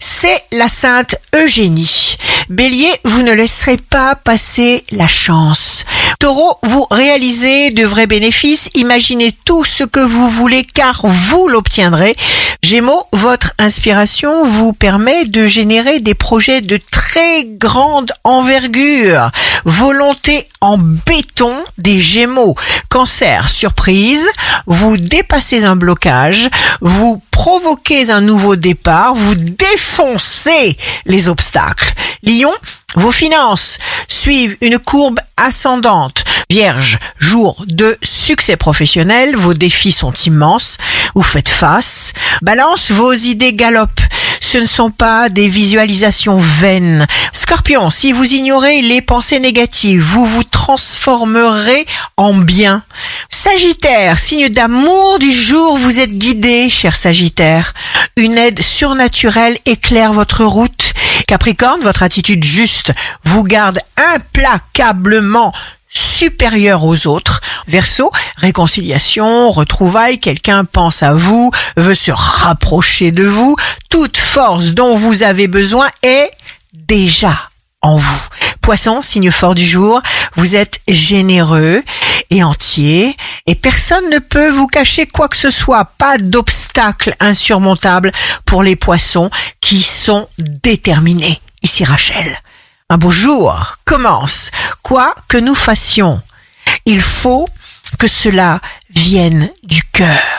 C'est la Sainte Eugénie. Bélier, vous ne laisserez pas passer la chance. Taureau, vous réalisez de vrais bénéfices, imaginez tout ce que vous voulez car vous l'obtiendrez. Gémeaux, votre inspiration vous permet de générer des projets de très grande envergure. Volonté en béton des Gémeaux. Cancer, surprise, vous dépassez un blocage, vous provoquez un nouveau départ, vous défoncez les obstacles. Lion, vos finances suivent une courbe ascendante. Vierge, jour de succès professionnel, vos défis sont immenses, vous faites face. Balance, vos idées galopent. Ce ne sont pas des visualisations vaines. Scorpion, si vous ignorez les pensées négatives, vous vous transformerez en bien. Sagittaire, signe d'amour du jour, vous êtes guidé, cher Sagittaire. Une aide surnaturelle éclaire votre route. Capricorne, votre attitude juste vous garde implacablement supérieur aux autres. Verseau, réconciliation, retrouvailles, quelqu'un pense à vous, veut se rapprocher de vous. Toute force dont vous avez besoin est déjà en vous. Poisson, signe fort du jour, vous êtes généreux et entier et personne ne peut vous cacher quoi que ce soit. Pas d'obstacle insurmontable pour les poissons qui sont déterminés. Ici Rachel. Un beau jour commence. Quoi que nous fassions, il faut que cela vienne du cœur.